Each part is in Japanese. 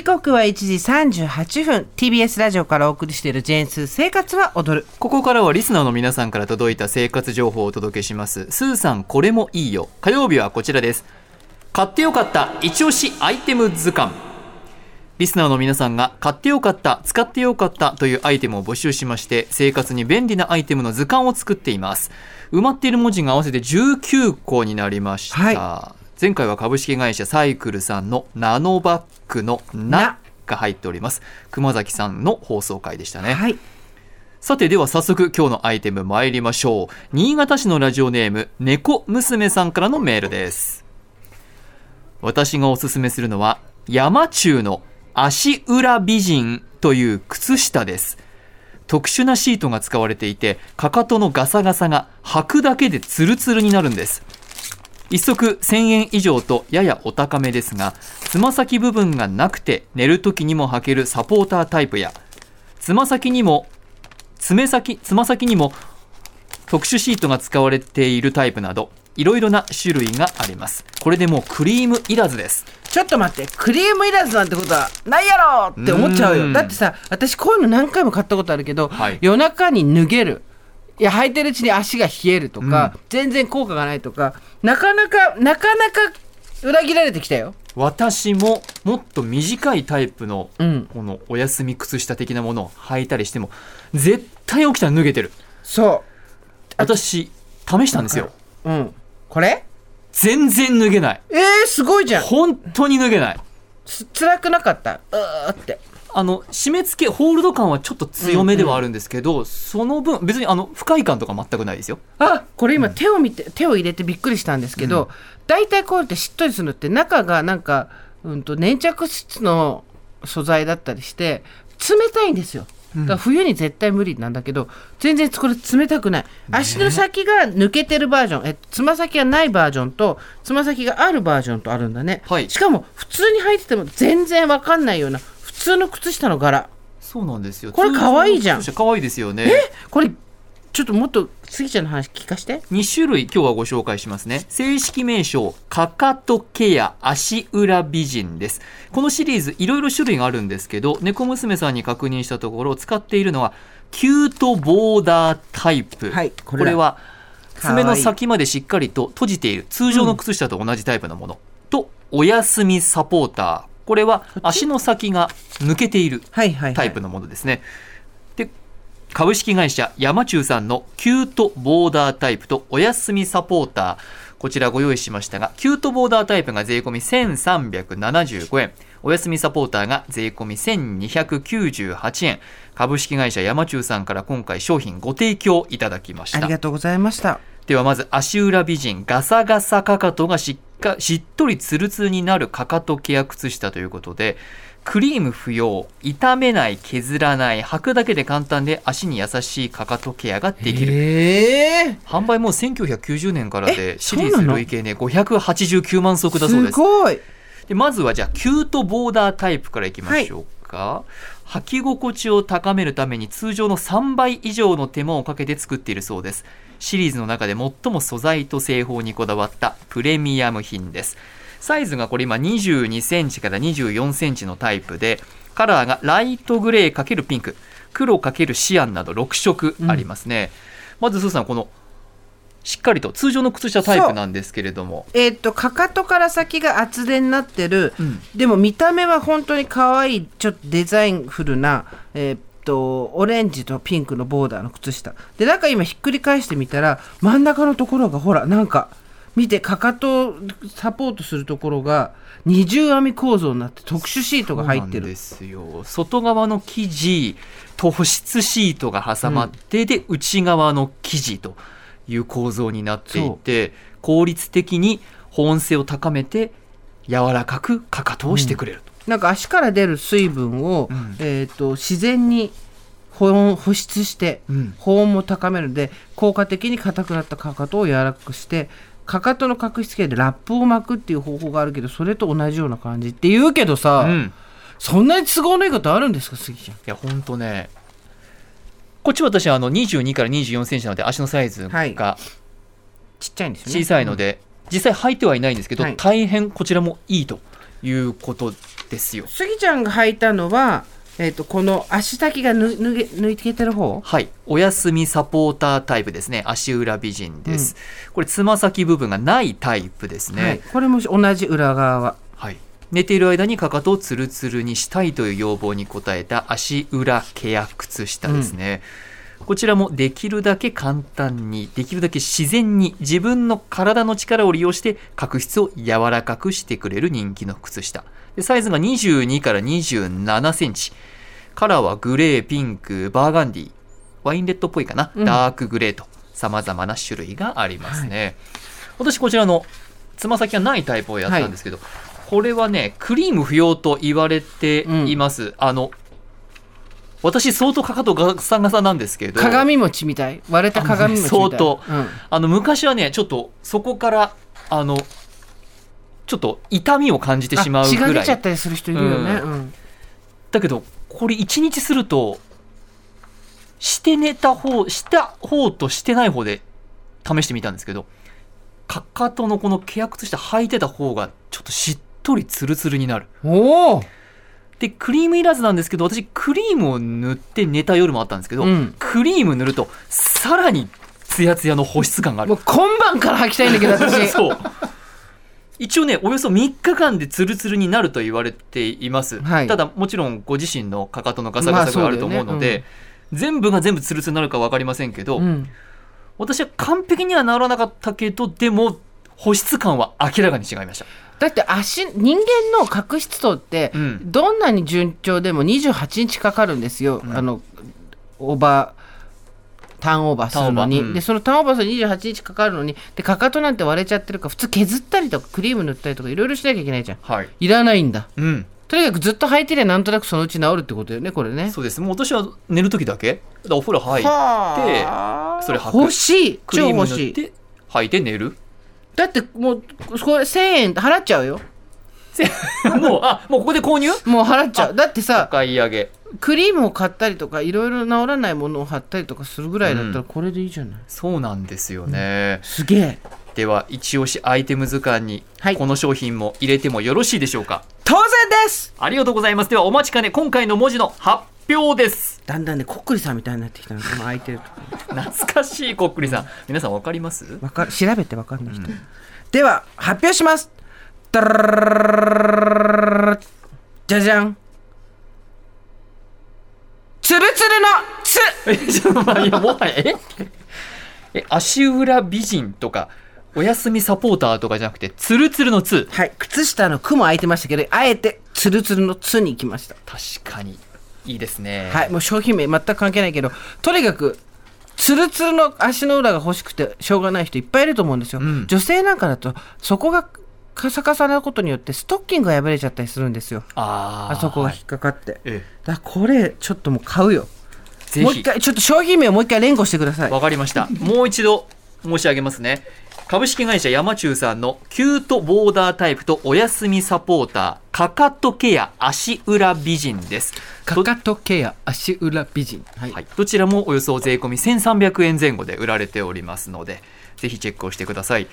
時刻は1時38分。TBS ラジオからお送りしているジェーンス生活は踊る。ここからはリスナーの皆さんから届いた生活情報をお届けします。スーさんこれもいいよ。火曜日はこちらです。買ってよかった一押しアイテム図鑑。リスナーの皆さんが買ってよかった使ってよかったというアイテムを募集しまして生活に便利なアイテムの図鑑を作っています。埋まっている文字が合わせて19個になりました、はい前回は株式会社サイクルさんのナノバッグの「な。な」が入っております。熊崎さんの放送回でしたね、はい。さてでは早速今日のアイテム参りましょう。新潟市のラジオネーム猫娘さんからのメールです。私がおすすめするのは山中の足裏美人という靴下です。特殊なシートが使われていてかかとのガサガサが履くだけでツルツルになるんです一足1000円以上とややお高めですがつま先部分がなくて寝る時にも履けるサポータータイプやつま先にも爪先つま先にも特殊シートが使われているタイプなどいろいろな種類があります。これでもうクリームいらずです。ちょっと待ってクリームいらずなんてことはないやろって思っちゃううん。よだってさ私こういうの何回も買ったことあるけど、はい。夜中に脱げるいや履いてるうちに足が冷えるとか、全然効果がないとかなかなかなかなか裏切られてきたよ。私ももっと短いタイプのうん。このお休み靴下的なものを履いたりしても絶対起きたら脱げてる。そ私試したんですよ。ううん。これ？全然脱げない。えー、すごいじゃん。本当に脱げない。つ辛くなかった？うーってあの締め付けホールド感はちょっと強めではあるんですけど、その分別にあの不快感とか全くないですよ。あこれ今手を見て、手を入れてびっくりしたんですけど、大体こうやってしっとりするのって中がなんか、うん、と粘着質の素材だったりして冷たいんですよ。だから冬に絶対無理なんだけど全然これ冷たくない。足の先が抜けてるバージョンえつま先がないバージョンとつま先があるバージョンとあるんだね、はい。しかも普通に履いてても全然わかんないような普通の靴下の柄。そうなんですよ。これ可愛いじゃん。可愛いですよね。これちょっともっとスギちゃんの話聞かして。2種類今日はご紹介しますね。正式名称かかとケア足裏美人です。このシリーズいろいろ種類があるんですけど猫娘さんに確認したところ使っているのはキュートボーダータイプ、はいここれは爪の先までしっかりと閉じている。通常の靴下と同じタイプのもの、とお休みサポーターこれは足の先が抜けているはいはい、はい、タイプのものですね。で株式会社山中さんのキュートボーダータイプとお休みサポーターこちらご用意しましたがキュートボーダータイプが税込み1375円お休みサポーターが税込み1298円。株式会社山中さんから今回商品ご提供いただきました。ありがとうございました。ではまず足裏美人ガサガサかかとがしっかしっとりツルツルになるかかとケア靴下ということでクリーム不要傷めない削らない履くだけで簡単で足に優しいかかとケアができる。ええ販売もう1990年からでえシリーズ累計ね589万足だそうです。すごいでまずはじゃあキュートボーダータイプからいきましょうか、履き心地を高めるために通常の3倍以上の手間をかけて作っているそうです。シリーズの中で最も素材と製法にこだわったプレミアム品です。サイズがこれ今22センチから24センチのタイプでカラーがライトグレー×ピンク黒×シアンなど6色ありますね、まずスーさんこのしっかりと通常の靴下タイプなんですけれども。えーっとかかとから先が厚手になってる、うん。でも見た目は本当に可愛いちょっとデザインフルなえーっとオレンジとピンクのボーダーの靴下。で中今ひっくり返してみたら真ん中のところがほらなんか見てかかとをサポートするところが二重編み構造になって特殊シートが入ってる。んですよ。外側の生地と保湿シートが挟まって、で内側の生地という構造になっていて効率的に保温性を高めて柔らかくかかとをしてくれると、なんか足から出る水分を、うん。えー、と自然に保温保湿してうん。保温も高めるので効果的に硬くなったかかとを柔らかくしてかかとの角質系でラップを巻くっていう方法があるけどそれと同じような感じって言うけどさ、うん。そんなに都合のいいことあるんですか杉ちゃん。いやほんとねこっち私はあの22から24センチなので足のサイズはいがちっちゃいんですよね小さいので、実際履いてはいないんですけど、はい大変こちらもいいということですよ。スギちゃんが履いたのは、えっとこの足先がぬ脱げ抜いててる方？はい。お休みサポータータイプですね。足裏美人です。これ、つま先部分がないタイプですね。はい、これも同じ裏側はい、寝ている間にかかとをツルツルにしたいという要望に応えた足裏ケア靴下ですね、こちらもできるだけ簡単にできるだけ自然に自分の体の力を利用して角質を柔らかくしてくれる人気の靴下。でサイズが22から27センチ。カラーはグレーピンクバーガンディ。ワインレッドっぽいかな、うん。ダークグレーとさまざまな種類がありますね、私こちらのつま先がないタイプをやったんですけど、これはねクリーム不要と言われています、あの私相当かかとガサガサなんですけど。鏡餅みたい。割れた鏡餅みたい。相当。うん。あの昔はねちょっとそこからあのちょっと痛みを感じてしまうぐらい。出ちゃったりする人いるよね、ううん。だけどこれ1日するとして寝た方した方としてない方で試してみたんですけどかかとのこのケア靴下履いてた方がちょっとしっとりツルツルになる。おおでクリームいらずなんですけど私クリームを塗って寝た夜もあったんですけど、うん。クリーム塗るとさらにツヤツヤの保湿感がある。もう今晩から履きたいんだけど 私。そう。一応ねおよそ3日間でツルツルになると言われています、はい。ただもちろんご自身のかかとのガサガサがあると思うので、まあそうだよね全部が全部ツルツルになるか分かりませんけど、うん。私は完璧にはならなかったけどでも保湿感は明らかに違いました。だって足人間の角質層って、うん。どんなに順調でも28日かかるんですよ、うん。あのオーバーターンオーバーするのに、うん。でそのターンオーバーするのに28日かかるのに。でかかとなんて割れちゃってるから普通削ったりとかクリーム塗ったりとかいろいろしなきゃいけないじゃん。はい。いらないんだ。うん。とにかくずっと履いてりゃなんとなくそのうち治るってことよねこれね。そうです。もう私は寝る時だけ。お風呂入ってはあ。それ履く。欲しい。クリーム超欲しい塗って履いて寝るだってもうこれ1000円払っちゃうよ。もうあもうここで購入？もう払っちゃう。だっておさ買い上げ。クリームを買ったりとかいろいろ治らないものを貼ったりとかするぐらいだったらこれでいいじゃない、そうなんですよね、すげえ。では一押しアイテム図鑑にはい。この商品も入れてもよろしいでしょうか、当然です。ありがとうございます。ではお待ちかね今回の文字の発表です。だんだんねこっくりさんみたいになってきたの。この空いてると。こ懐かしいこっくりさん。皆さんわかります？わかる調べてわかんない人、では発表します。じゃじゃんつるつるのつえちもはやええ足裏美人とかお休みサポーターとかじゃなくてツルツルのツはい靴下の「く」も空いてましたけどあえてつるつるの「つ」に行きました。確かに。いいですね。はいもう商品名全く関係ないけどとにかくツルツルの足の裏が欲しくてしょうがない人いっぱいいると思うんですよ、うん。女性なんかだとそこがカサカサなことによってストッキングが破れちゃったりするんですよ。あそこがはい引っかかって、えだからこれちょっともう買うよ。もう一回ちょっと商品名をもう一回連呼してください。わかりました。もう一度申し上げますね。株式会社山中さんのキュートボーダータイプとお休みサポーター、かかとケア足裏美人です。かかとケア足裏美人。はい、はい、どちらもおよそ税込み1300円前後で売られておりますので、ぜひチェックをしてください。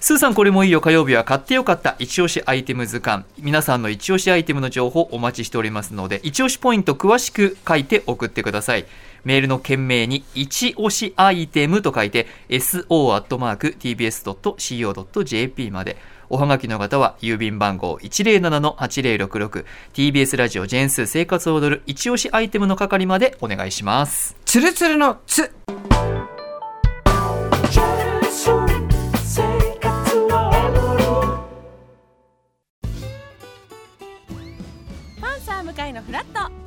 スーさんこれもいいよ。火曜日は買ってよかった。一押しアイテム図鑑。皆さんの一押しアイテムの情報お待ちしておりますので一押しポイント詳しく書いて送ってくださいメールの件名に一押しアイテムと書いて so.tbs.co.jp まで。おはがきの方は郵便番号 107-8066TBS ラジオジェンス生活を踊る一押しアイテムの係までお願いします。つるつるのつ。パンサー向かいのフラット